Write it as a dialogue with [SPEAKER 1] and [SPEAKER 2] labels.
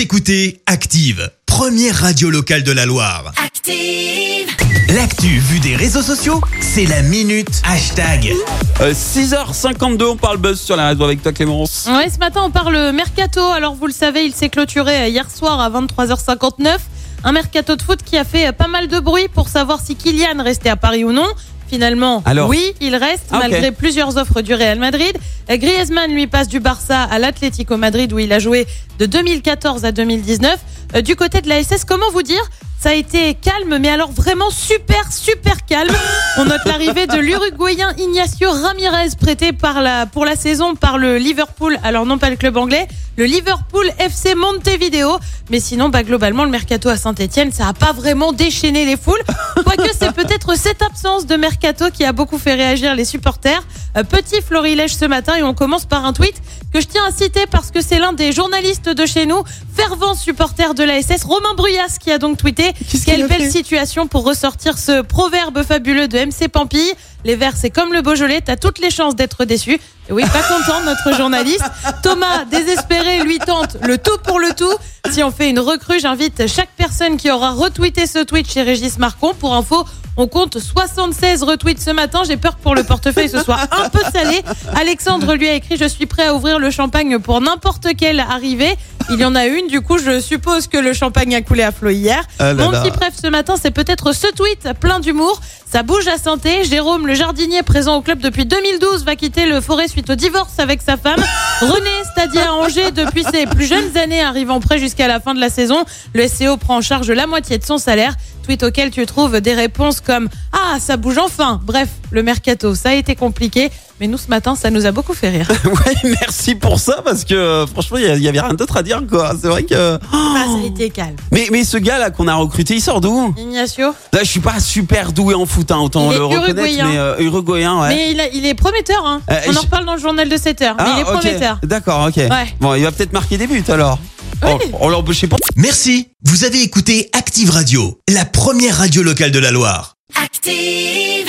[SPEAKER 1] Vous écoutez Active, première radio locale de la Loire.
[SPEAKER 2] Active.
[SPEAKER 1] L'actu vue des réseaux sociaux, c'est la minute hashtag.
[SPEAKER 3] Euh, 6h52, on parle buzz sur la radio avec toi Clémence.
[SPEAKER 4] Ouais, ce matin, on parle mercato. Alors, vous le savez, il s'est clôturé hier soir à 23h59. Un mercato de foot qui a fait pas mal de bruit pour savoir si Kylian restait à Paris ou non. Finalement,
[SPEAKER 3] Alors
[SPEAKER 4] oui, il reste
[SPEAKER 3] Ah,
[SPEAKER 4] malgré plusieurs offres du Real Madrid. Griezmann lui passe du Barça à l'Atlético Madrid où il a joué de 2014 à 2019. Euh, du côté de la SS, comment vous dire? Ça a été calme, mais alors vraiment super, super calme. On note l'arrivée de l'Uruguayen Ignacio Ramirez, prêté par la, pour la saison par le Liverpool. Alors non pas le club anglais, le Liverpool FC Montevideo. Mais sinon, bah, globalement, le mercato à Saint-Etienne, ça a pas vraiment déchaîné les foules. Quoique c'est peut-être cette absence de mercato qui a beaucoup fait réagir les supporters. Euh, petit florilège ce matin et on commence par un tweet que je tiens à citer parce que c'est l'un des journalistes de chez nous, fervent supporter de la SS, Romain Bruyas, qui a donc tweeté Quelle belle situation pour ressortir ce proverbe fabuleux de MC Pampille. Les Verts, c'est comme le Beaujolais, t'as toutes les chances d'être déçu. Et oui, pas content, notre journaliste. Thomas, désespéré, lui tente le tout pour le tout. Si on fait une recrue, j'invite chaque personne qui aura retweeté ce tweet chez Régis Marcon. Pour info, on compte 76 retweets ce matin. J'ai peur que pour le portefeuille ce soit un peu salé. Alexandre lui a écrit Je suis prêt à ouvrir le champagne pour n'importe quelle arrivée. Il y en a une, du coup, je suppose que le champagne a coulé à flot hier.
[SPEAKER 3] Ah là
[SPEAKER 4] Mon
[SPEAKER 3] là.
[SPEAKER 4] petit préf ce matin, c'est peut-être ce tweet plein d'humour. Ça bouge à santé. Jérôme, le jardinier présent au club depuis 2012, va quitter le forêt suite au divorce avec sa femme. René, stadier à Angers depuis ses plus jeunes années, arrivant prêt jusqu'à la fin de la saison. Le SCO prend en charge la moitié de son salaire. Tweet auquel tu trouves des réponses comme Ah, ça bouge enfin. Bref, le mercato, ça a été compliqué. Mais nous, ce matin, ça nous a beaucoup fait rire.
[SPEAKER 3] Ouais, merci pour ça parce que euh, franchement, il y y, avait rien d'autre à dire quoi. C'est vrai que.
[SPEAKER 4] Ah, ça a été calme.
[SPEAKER 3] Mais, mais ce gars là qu'on a recruté, il sort d'où?
[SPEAKER 4] Ignacio
[SPEAKER 3] Là, je suis pas super doué en foot, hein, autant
[SPEAKER 4] Il
[SPEAKER 3] le reconnaître,
[SPEAKER 4] uruguayen.
[SPEAKER 3] mais euh, uruguayen, ouais.
[SPEAKER 4] Mais il, a- il est prometteur. Hein.
[SPEAKER 3] Euh,
[SPEAKER 4] On en reparle dans le journal de 7 heures. mais il est
[SPEAKER 3] Ah,
[SPEAKER 4] prometteur.
[SPEAKER 3] D'accord, ok.
[SPEAKER 4] Ouais.
[SPEAKER 3] Bon, il va peut-être marquer des buts alors.
[SPEAKER 4] Ouais.
[SPEAKER 3] Oh, on l'a embauché pour.
[SPEAKER 1] Merci, vous avez écouté Active Radio, la première radio locale de la Loire.
[SPEAKER 2] Active.